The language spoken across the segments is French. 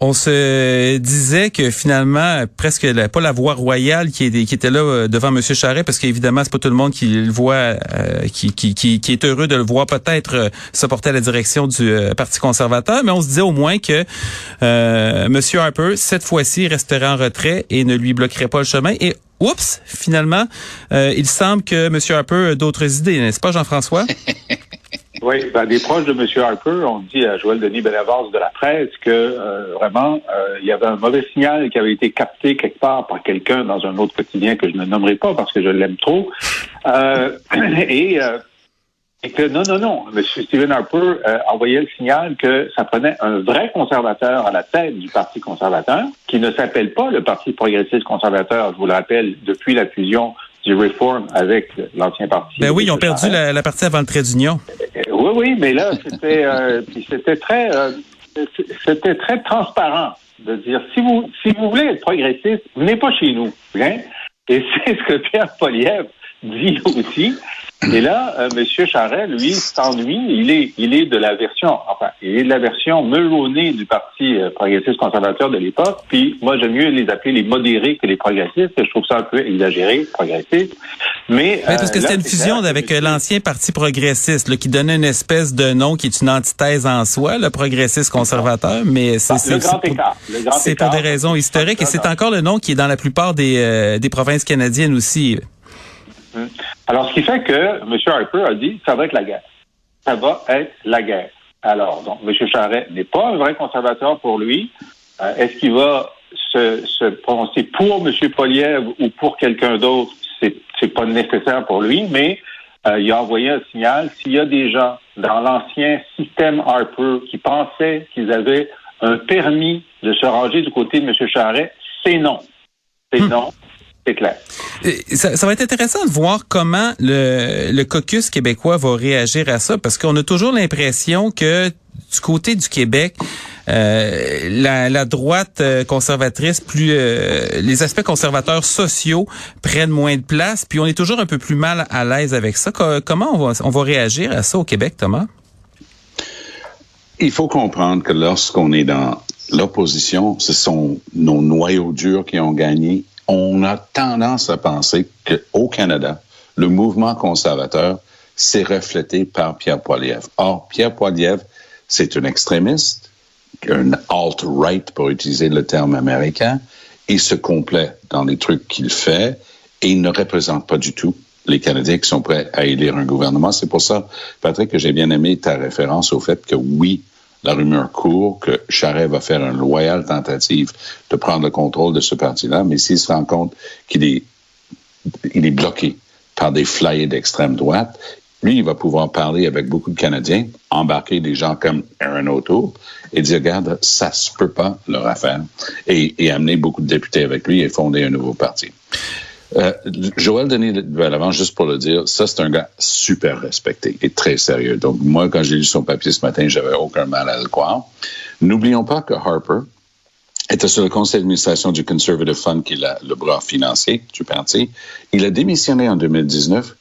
on se disait que finalement, presque pas la voix royale qui, était là euh, devant M. Charret, parce qu'évidemment, c'est pas tout le monde qui le voit, euh, qui, est heureux de le voir peut-être euh, se porter à la direction du Parti conservateur, mais on se disait au moins que M. Harper, cette fois-ci, resterait en retrait et ne lui bloquerait pas le chemin. Et oups, finalement, il semble que M. Harper a d'autres idées, n'est-ce pas, Jean-François? Oui, ben, des proches de M. Harper ont dit à Joël Denis Benavance de la presse que euh, vraiment euh, il y avait un mauvais signal qui avait été capté quelque part par quelqu'un dans un autre quotidien que je ne nommerai pas parce que je l'aime trop. Euh, et, et, que non, non, non, M. Stephen Harper envoyait le signal que ça prenait un vrai conservateur à la tête du Parti conservateur, qui ne s'appelle pas le Parti progressiste conservateur, je vous le rappelle, depuis la fusion du Reform avec l'ancien parti. Ben oui, ils ont perdu la, la, partie avant le trait d'union. Euh, oui, oui, mais là, c'était euh, c'était très euh, c'était très transparent de dire si vous si vous voulez être progressiste, venez pas chez nous. Hein? Et c'est ce que Pierre Poliev dit aussi. Et là, euh, M. Charest, lui, s'ennuie. Il est, il est de la version, enfin, il est de la version melonnée du Parti euh, progressiste conservateur de l'époque. Puis moi, j'aime mieux les appeler les modérés que les progressistes. Je trouve ça un peu exagéré, progressiste. Mais parce que euh, c'était une fusion avec euh, l'ancien Parti progressiste, là, qui donnait une espèce de nom qui est une antithèse en soi, le progressiste conservateur. Mais c'est écart. C'est pour des raisons historiques et c'est encore le nom qui est dans la plupart des, des provinces canadiennes aussi. Hum. Alors, ce qui fait que M. Harper a dit, ça va être la guerre. Ça va être la guerre. Alors, donc, M. Charret n'est pas un vrai conservateur pour lui. Euh, est-ce qu'il va se, se, prononcer pour M. Poliev ou pour quelqu'un d'autre? C'est, c'est pas nécessaire pour lui, mais euh, il a envoyé un signal. S'il y a des gens dans l'ancien système Harper qui pensaient qu'ils avaient un permis de se ranger du côté de M. Charret, c'est non. C'est hmm. non c'est clair. Ça, ça, va être intéressant de voir comment le, le caucus québécois va réagir à ça, parce qu'on a toujours l'impression que du côté du Québec, euh, la, la, droite euh, conservatrice, plus euh, les aspects conservateurs sociaux prennent moins de place, puis on est toujours un peu plus mal à l'aise avec ça. Comment on va, on va réagir à ça au Québec, Thomas? Il faut comprendre que lorsqu'on est dans l'opposition, ce sont nos noyaux durs qui ont gagné on a tendance à penser qu'au Canada, le mouvement conservateur s'est reflété par Pierre Poilievre. Or, Pierre Poilievre, c'est un extrémiste, un alt-right pour utiliser le terme américain. Il se complaît dans les trucs qu'il fait et il ne représente pas du tout les Canadiens qui sont prêts à élire un gouvernement. C'est pour ça, Patrick, que j'ai bien aimé ta référence au fait que oui, la rumeur court que Charest va faire une loyale tentative de prendre le contrôle de ce parti-là, mais s'il se rend compte qu'il est, il est bloqué par des flyers d'extrême droite, lui, il va pouvoir parler avec beaucoup de Canadiens, embarquer des gens comme Aaron O'Toole et dire, regarde, ça se peut pas leur affaire, et, et amener beaucoup de députés avec lui et fonder un nouveau parti. Euh, Joël Denis Valavant, juste pour le dire, ça, c'est un gars super respecté et très sérieux. Donc, moi, quand j'ai lu son papier ce matin, j'avais aucun mal à le croire. N'oublions pas que Harper était sur le conseil d'administration du Conservative Fund, qui est le bras financier du parti. Il a démissionné en 2019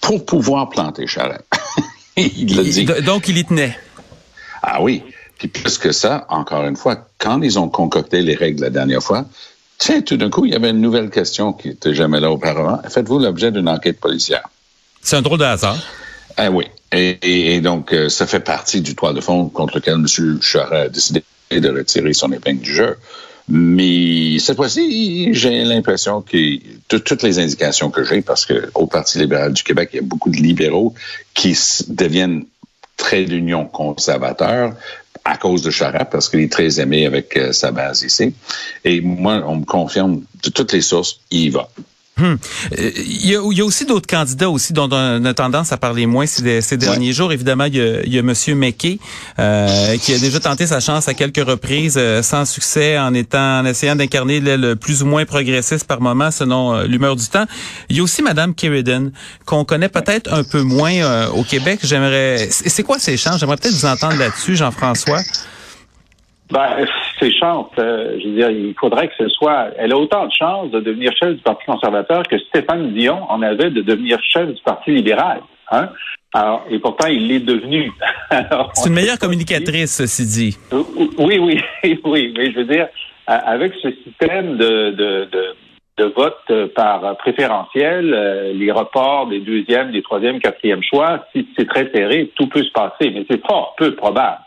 pour pouvoir planter Charette. il l'a dit. Donc, il y tenait. Ah oui. Puis plus que ça, encore une fois, quand ils ont concocté les règles la dernière fois, Tiens, tout d'un coup, il y avait une nouvelle question qui n'était jamais là auparavant. Faites-vous l'objet d'une enquête policière? C'est un drôle de hasard. Ah oui. Et, et, donc, euh, ça fait partie du toit de fond contre lequel M. Charest a décidé de retirer son épingle du jeu. Mais cette fois-ci, j'ai l'impression que toutes les indications que j'ai, parce que au Parti libéral du Québec, il y a beaucoup de libéraux qui deviennent très d'union conservateur à cause de Charest, parce qu'il est très aimé avec euh, sa base ici. Et moi, on me confirme de toutes les sources, il y va. Hmm. Euh, il, y a, il, y a, aussi d'autres candidats aussi dont on a tendance à parler moins ces, ces derniers jours. Évidemment, il y a, il y a Monsieur McKay euh, qui a déjà tenté sa chance à quelques reprises euh, sans succès en étant en essayant d'incarner le plus ou moins progressiste par moment selon euh, l'humeur du temps. Il y a aussi Madame Kerridan qu'on connaît peut-être un peu moins au Québec. J'aimerais c'est quoi ces chances? J'aimerais peut-être vous entendre là-dessus, Jean-François. Ben, ses chances, euh, je veux dire, il faudrait que ce soit. Elle a autant de chances de devenir chef du Parti conservateur que Stéphane Dion en avait de devenir chef du Parti libéral. Hein? Alors, et pourtant, il l'est devenu. C'est une meilleure communicatrice, ceci dit. Oui, oui, oui. Mais je veux dire, avec ce système de, de, de, de vote par préférentiel, euh, les reports des deuxièmes, des troisièmes, quatrièmes choix, si c'est très serré, tout peut se passer, mais c'est fort peu probable.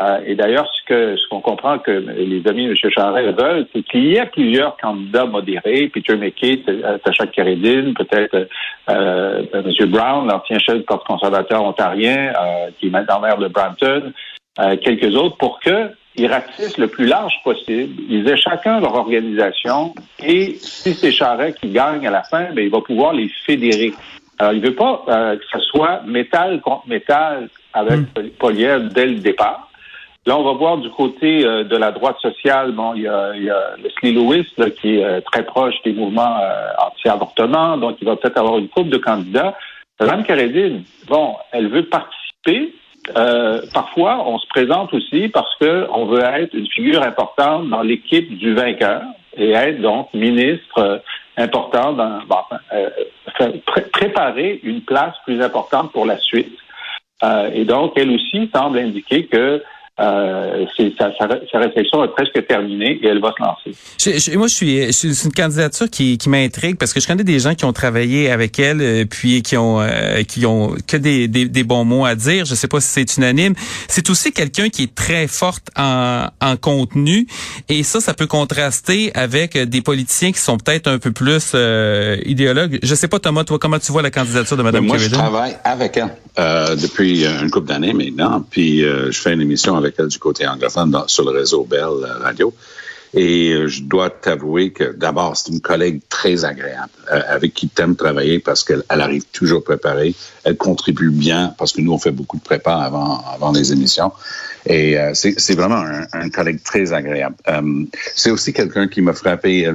Euh, et d'ailleurs, ce que ce qu'on comprend que les amis de M. Charest veulent, c'est qu'il y a plusieurs candidats modérés, Peter McKay, Sacha Keredin, peut-être euh, M. Brown, l'ancien chef du Parti conservateur ontarien, euh, qui est maintenant maire de Brampton, euh, quelques autres, pour que ils ratissent le plus large possible. Ils aient chacun leur organisation et si c'est Charest qui gagne à la fin, ben, il va pouvoir les fédérer. Alors, il veut pas euh, que ce soit métal contre métal avec mm. dès le départ. Là, on va voir du côté euh, de la droite sociale, bon, il y a, il y a Leslie Lewis là, qui est euh, très proche des mouvements euh, anti-avortement, donc il va peut-être avoir une couple de candidats. Mme Carédine, bon, elle veut participer. parfois, on se présente aussi parce que on veut être une figure importante dans l'équipe du vainqueur et être donc ministre important dans bon, préparer une place plus importante pour la suite. et donc, elle aussi semble indiquer que euh, sa, sa, sa, réflexion est presque terminée et elle va se lancer. Je, je, moi, je suis, c'est une candidature qui, qui m'intrigue parce que je connais des gens qui ont travaillé avec elle, euh, puis qui ont euh, qui ont que des, des, des, bons mots à dire. Je sais pas si c'est unanime. C'est aussi quelqu'un qui est très forte en, en contenu et ça, ça peut contraster avec des politiciens qui sont peut-être un peu plus euh, idéologues. Je sais pas, Thomas, toi, comment tu vois la candidature de Mme Moi, je travaille avec elle depuis une couple d'années maintenant, puis je fais une émission avec du côté anglophone sur le réseau Bell euh, Radio. Et euh, je dois t'avouer que d'abord, c'est une collègue très agréable euh, avec qui tu aimes travailler parce qu'elle arrive toujours préparée. Elle contribue bien parce que nous, on fait beaucoup de prépa avant, avant les émissions. Et c'est vraiment un, collègue très agréable. c'est aussi quelqu'un qui m'a frappé.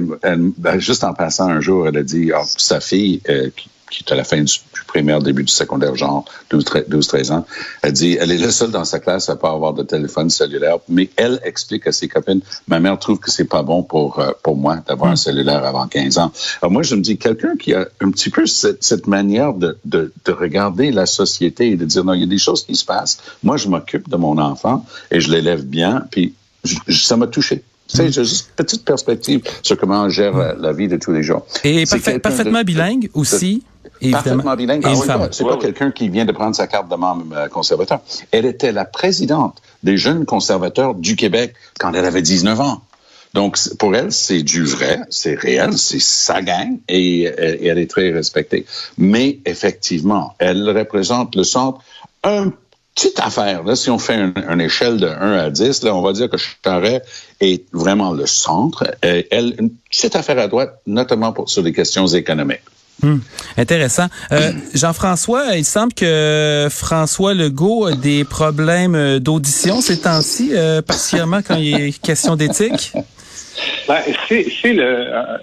Ben, juste en passant un jour, elle a dit, oh, sa fille, qui, qui est à la fin du, primaire, début du secondaire, genre 12-13 ans, elle dit, elle est la seule dans sa classe à pas avoir de téléphone cellulaire, mais elle explique à ses copines, ma mère trouve que c'est pas bon pour euh, pour moi d'avoir un cellulaire avant 15 ans. Alors moi, je me dis, quelqu'un qui a un petit peu cette, cette manière de, de, de, regarder la société et de dire, non, il y a des choses qui se passent. Moi, je m'occupe de mon enfant et je l'élève bien, puis ça m'a touché. C'est juste une petite perspective sur comment on gère hmm. la vie de tous les jours. Et parfaitement bilingue aussi. Parfaitement bilingue. Ah, c'est pas quelqu'un qui vient de prendre sa carte de membre euh, conservateur. Elle était la présidente des jeunes conservateurs du Québec quand elle avait 19 ans. Donc, pour elle, c'est du vrai, c'est réel, c'est sa gang et, et, elle est très respectée. Mais effectivement, elle représente le centre un petite affaire. Là, si on fait une, échelle de 1 à 10, là, on va dire que Charest est vraiment le centre. Et elle, une petite affaire à droite, notamment pour, sur les questions économiques. Hmm. Intéressant. Euh, Jean-François, il semble que François Legault a des problèmes d'audition ces temps-ci, euh, particulièrement quand il est question d'éthique. Ben, c'est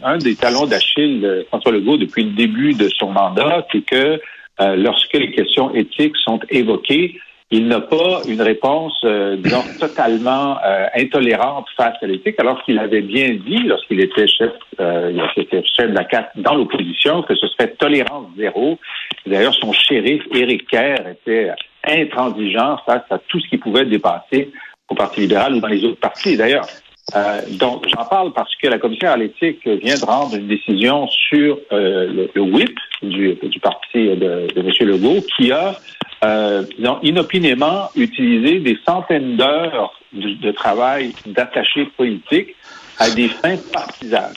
un des talons d'Achille de François Legault depuis le début de son mandat, c'est que euh, lorsque les questions éthiques sont évoquées, il n'a pas une réponse, euh, disons, totalement euh, intolérante face à l'éthique, alors qu'il avait bien dit, lorsqu'il était chef, euh, il était chef de la CAQ dans l'opposition, que ce serait tolérance zéro. D'ailleurs, son shérif, Éric Kerr, était intransigeant face à tout ce qui pouvait dépasser au Parti libéral ou dans les autres partis. D'ailleurs, Euh, donc, j'en parle parce que la commissaire à l'éthique vient de rendre une décision sur euh, le, le, whip du, du parti de, de M. Legault, qui a, euh, disons, inopinément utilisé des centaines d'heures de, de travail d'attachés politiques à des fins partisanes.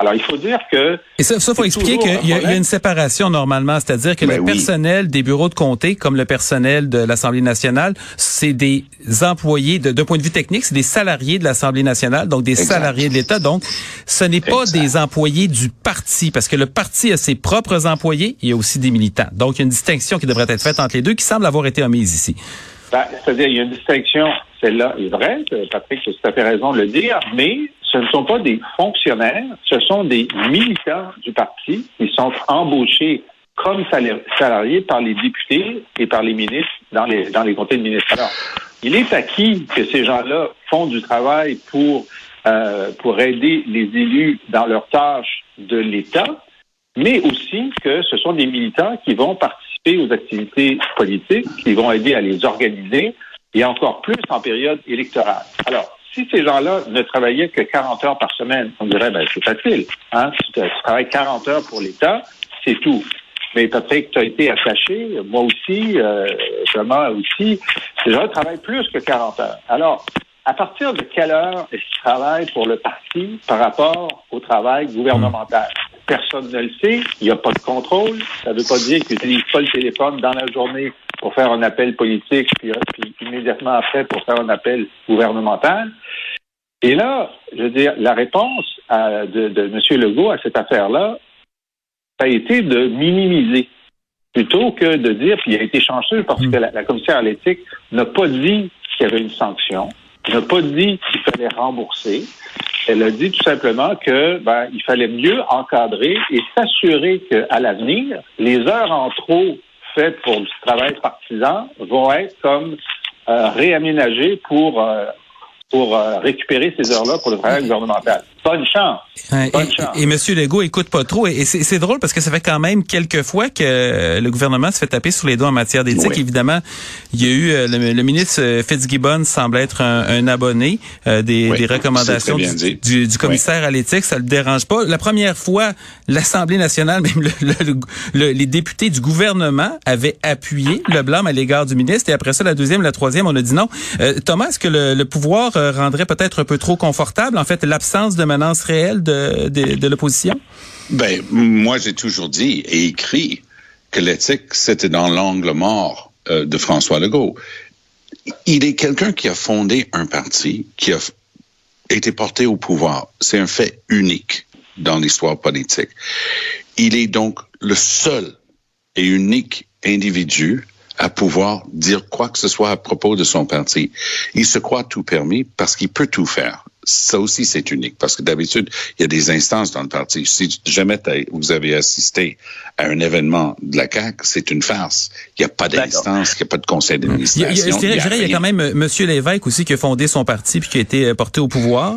Alors, il faut dire que... Et ça, il faut expliquer qu'il y, y, a une séparation normalement, c'est-à-dire que ben le oui. personnel des bureaux de comté, comme le personnel de l'Assemblée nationale, c'est des employés, de, de point de vue technique, c'est des salariés de l'Assemblée nationale, donc des exact. salariés de l'État. Donc, ce n'est pas exact. des employés du parti, parce que le parti a ses propres employés, il y a aussi des militants. Donc, il y a une distinction qui devrait être faite entre les deux, qui semble avoir été omise ici. Ben, c'est-à-dire, il y a une distinction, celle-là est vraie, Patrick, tu as fait raison de le dire, mais ce ne sont pas des fonctionnaires, ce sont des militants du parti qui sont embauchés comme salariés par les députés et par les ministres dans les, dans les comtés de ministres. Alors, il est acquis que ces gens-là font du travail pour, euh, pour aider les élus dans leurs tâches de l'État, mais aussi que ce sont des militants qui vont participer aux activités politiques, qui vont aider à les organiser, et encore plus en période électorale. Alors, si ces gens-là ne travaillaient que 40 heures par semaine, on dirait, ben, c'est facile. Hein? Tu, tu travailles 40 heures pour l'État, c'est tout. Mais Patrick, tu as été attaché, moi aussi, euh, Thomas aussi. Ces gens travaillent plus que 40 heures. Alors, à partir de quelle heure est-ce qu'ils travaillent pour le parti par rapport au travail gouvernemental? Personne ne le sait. Il n'y a pas de contrôle. Ça ne veut pas dire qu'ils n'utilisent pas le téléphone dans la journée pour faire un appel politique, puis, puis, immédiatement après pour faire un appel gouvernemental. Et là, je veux dire, la réponse à, de, de M. Legault à cette affaire-là, ça a été de minimiser plutôt que de dire, puis il a été chanceux parce que la, la commissaire à l'éthique n'a pas dit qu'il y avait une sanction, n'a pas dit qu'il fallait rembourser. Elle a dit tout simplement que ben, il fallait mieux encadrer et s'assurer qu'à l'avenir, les heures en trop pour du travail partisan vont être comme euh, réaménagées pour euh, pour euh, récupérer ces heures-là pour le travail gouvernemental. Bonne chance. Bonne et, chance. Et, M. Legault écoute pas trop. Et c'est drôle parce que ça fait quand même quelques fois que le gouvernement se fait taper sur les doigts en matière d'éthique. Oui. Évidemment, il y a eu le, le, ministre Fitzgibbon semble être un, un abonné euh, des, oui, des, recommandations du, du, du, commissaire oui. à l'éthique. Ça le dérange pas. La première fois, l'Assemblée nationale, même le, les députés du gouvernement avaient appuyé le blâme à l'égard du ministre. Et après ça, la deuxième, la troisième, on a dit non. Euh, Thomas, est-ce que le, le pouvoir rendrait peut-être un peu trop confortable, en fait, l'absence de menace réelle de, l'opposition? Ben, moi, j'ai toujours dit et écrit que l'éthique, c'était dans l'angle mort euh, de François Legault. Il est quelqu'un qui a fondé un parti, qui a été porté au pouvoir. C'est un fait unique dans l'histoire politique. Il est donc le seul et unique individu à pouvoir dire quoi que ce soit à propos de son parti. Il se croit tout permis parce qu'il peut tout faire. Ça aussi, c'est unique parce que d'habitude, il y a des instances dans le parti. Si jamais vous avez assisté à un événement de la CAQ, c'est une farce. Il n'y a pas d'instance, il n'y a pas de conseil d'administration. Je dirais, il, il y a quand même M. Lévesque aussi qui a fondé son parti puis qui a été porté au pouvoir.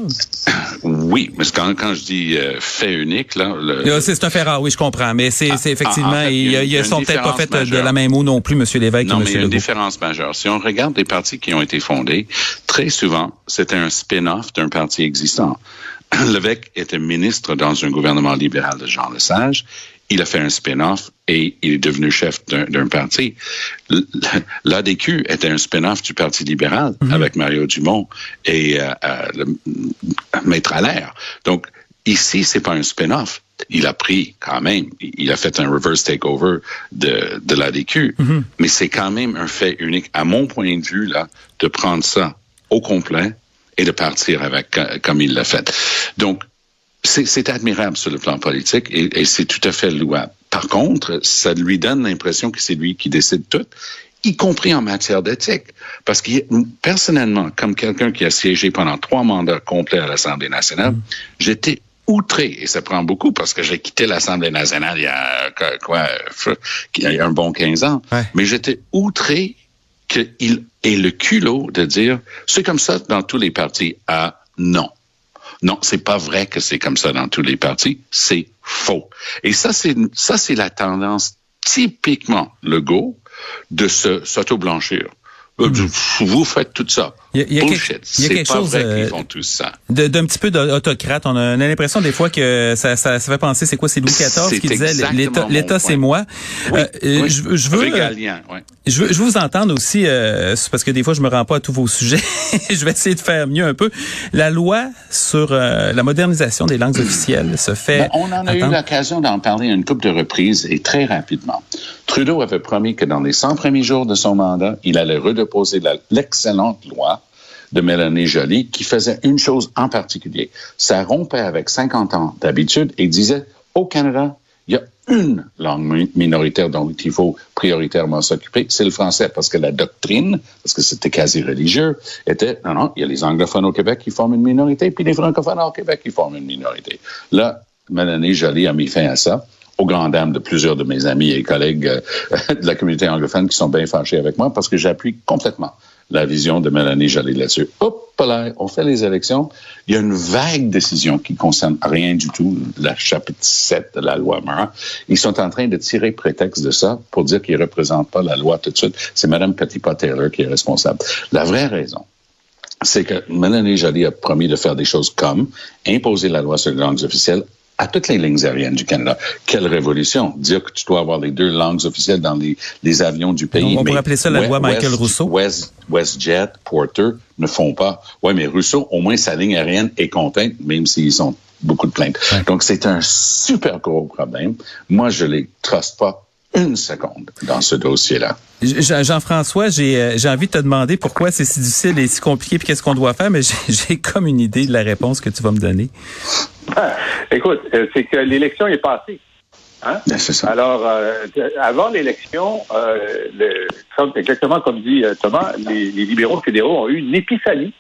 Oui, mais quand, quand je dis euh, fait unique, là... Le... C'est un fait rare, oui, je comprends. Mais c'est ah, effectivement, ah, en fait, ils, il ils sont peut-être pas fait de la même mot non plus, M. Lévesque non, et M. mais il y a une différence majeure. Si on regarde les partis qui ont été fondés, très souvent, c'était un spin-off d'un parti existant. Lévesque était ministre dans un gouvernement libéral de Jean Lesage. Il a fait un spin-off et il est devenu chef d'un parti. L'ADQ était un spin-off du Parti libéral mm -hmm. avec Mario Dumont et euh, euh, le Maître Allaire. Donc, ici, c'est pas un spin-off. Il a pris quand même, il a fait un reverse takeover de, de l'ADQ, mm -hmm. mais c'est quand même un fait unique, à mon point de vue, là, de prendre ça au complet et de partir avec comme il l'a fait. Donc, c'est admirable sur le plan politique et, et c'est tout à fait louable. Par contre, ça lui donne l'impression que c'est lui qui décide tout, y compris en matière d'éthique. Parce que personnellement, comme quelqu'un qui a siégé pendant trois mandats complets à l'Assemblée nationale, mmh. j'étais outré, et ça prend beaucoup parce que j'ai quitté l'Assemblée nationale il y a quoi, il y a un bon 15 ans, ouais. mais j'étais outré qu'il ait le culot de dire c'est comme ça dans tous les partis. Ah non. Non, c'est pas vrai que c'est comme ça dans tous les partis. C'est faux. Et ça, c'est ça, c'est la tendance typiquement Legault de se s'auto-blanchir. Euh, Vous faites tout ça. Il y a- il y a Bullshit. quelque- il y a quelque pas chose, vrai euh, qu'ils font tout ça. de- d'un petit peu d'autocrate. On a, on a l'impression des fois que ça, ça, ça fait penser, c'est quoi, c'est Louis XIV qui disait l'État, c'est moi. Oui, Euh, oui. je, je veux, Régalien, je veux, je veux vous entendre aussi, euh, parce que des fois je me rends pas à tous vos sujets. je vais essayer de faire mieux un peu. La loi sur euh, la modernisation des langues officielles se fait. Ben, on en a eu l'occasion d'en parler une couple de reprises et très rapidement. Trudeau avait promis que dans les 100 premiers jours de son mandat, il allait redéposer la- l'excellente loi de Mélanie Joly qui faisait une chose en particulier. Ça rompait avec 50 ans d'habitude et disait au Canada, il y a une langue mi- minoritaire dont il faut prioritairement s'occuper, c'est le français, parce que la doctrine, parce que c'était quasi religieux, était, non, non, il y a les anglophones au Québec qui forment une minorité, puis les francophones au Québec qui forment une minorité. Là, Mélanie Joly a mis fin à ça aux grandes dames de plusieurs de mes amis et collègues euh, de la communauté anglophone qui sont bien fâchés avec moi parce que j'appuie complètement la vision de Mélanie Joly là-dessus. Hop là, on fait les élections. Il y a une vague décision qui concerne rien du tout, la chapitre 7 de la loi Mara. Ils sont en train de tirer prétexte de ça pour dire qu'ils ne représentent pas la loi tout de suite. C'est Mme Petitpas-Taylor qui est responsable. La vraie raison, c'est que Mélanie Joly a promis de faire des choses comme imposer la loi sur les langues officielles à toutes les lignes aériennes du Canada. Quelle révolution! Dire que tu dois avoir les deux langues officielles dans les, les avions du pays. On- on pourrait appeler ça la loi Michael Rousseau. West, WestJet, Porter ne font pas. Oui, mais Rousseau, au moins sa ligne aérienne est contente, même s'ils ont beaucoup de plaintes. Donc, c'est un super gros problème. Moi, je les truste pas une seconde dans ce dossier-là. Jean- Jean-François, j'ai euh, j'ai envie de te demander pourquoi c'est si difficile et si compliqué, puis qu'est-ce qu'on doit faire, mais j'ai- j'ai comme une idée de la réponse que tu vas me donner. Écoute, euh, c'est que l'élection est passée. Hein? C'est ça. Alors, euh, avant l'élection, euh, le- comme- exactement comme dit euh, Thomas, les, les libéraux fédéraux ont eu une épiphanie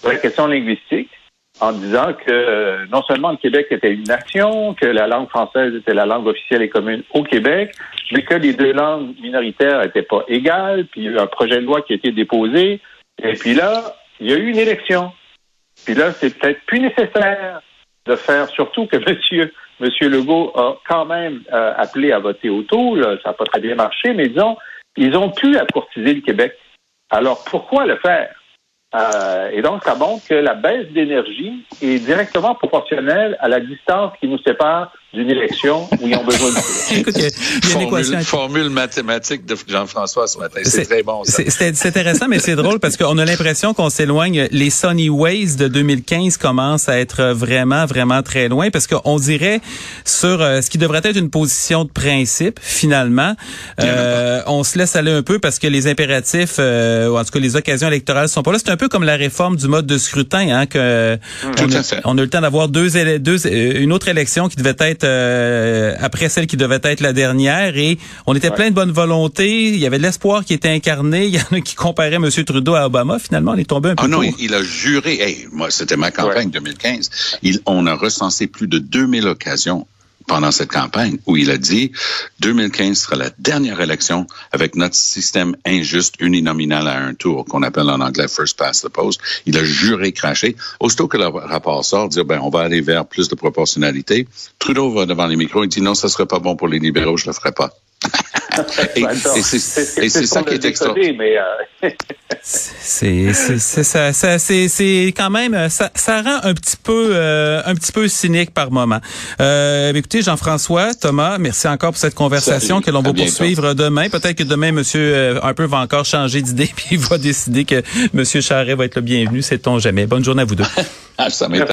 sur la question linguistique en disant que euh, non seulement le Québec était une nation, que la langue française était la langue officielle et commune au Québec, mais que les deux langues minoritaires n'étaient pas égales, puis il y a eu un projet de loi qui a été déposé, et puis là, il y a eu une élection. Puis là, c'est peut-être plus nécessaire de faire, surtout que Monsieur, Monsieur Legault a quand même euh, appelé à voter autour. Là, ça n'a pas très bien marché, mais disons, ils ont pu accourtiser le Québec. Alors, pourquoi le faire? Euh, et donc, ça montre que la baisse d'énergie est directement proportionnelle à la distance qui nous sépare d'une élection où ils ont besoin de Écoute, il y a, il y a une équation. Formule, formule mathématique de Jean-François ce matin. C'est très bon, ça. C'est intéressant, mais c'est drôle parce qu'on a l'impression qu'on s'éloigne. Les Sunny Ways de 2015 commencent à être vraiment, vraiment très loin parce qu'on dirait sur euh, ce qui devrait être une position de principe, finalement, euh, on se laisse aller un peu parce que les impératifs, euh, ou en tout cas les occasions électorales sont pas là. C'est un peu comme la réforme du mode de scrutin, hein, que Tout on, a, on a eu le temps d'avoir deux, deux, euh, une autre élection qui devait être euh, après celle qui devait être la dernière et on était plein de bonne volonté. Il y avait de l'espoir qui était incarné. Il y en a qui comparaient M. Trudeau à Obama. Finalement, on est tombé un peu Ah non, court. il, a juré. Hey, moi, c'était ma campagne 2015. Il, on a recensé plus de 2000 occasions pendant cette campagne où il a dit 2015 sera la dernière élection avec notre système injuste uninominal à un tour qu'on appelle en anglais first past the post. Il a juré craché. Aussitôt que le rapport sort, dire ben on va aller vers plus de proportionnalité. Trudeau va devant les micros et dit non, ça serait pas bon pour les libéraux, je le ferai pas. Et et c'est ça qui est extraordinaire. euh, C'est c'est c'est ça, ça c'est c'est quand même euh, ça, ça rend un petit peu euh, un petit peu cynique par moment. Euh, écoutez Jean-François, Thomas, merci encore pour cette conversation Salut. que l'on va poursuivre demain. Peut-être que demain monsieur euh, un peu va encore changer d'idée puis il va décider que monsieur Charret va être le bienvenu, sait-on jamais. Bonne journée à vous deux. Ah, ça m'étonne.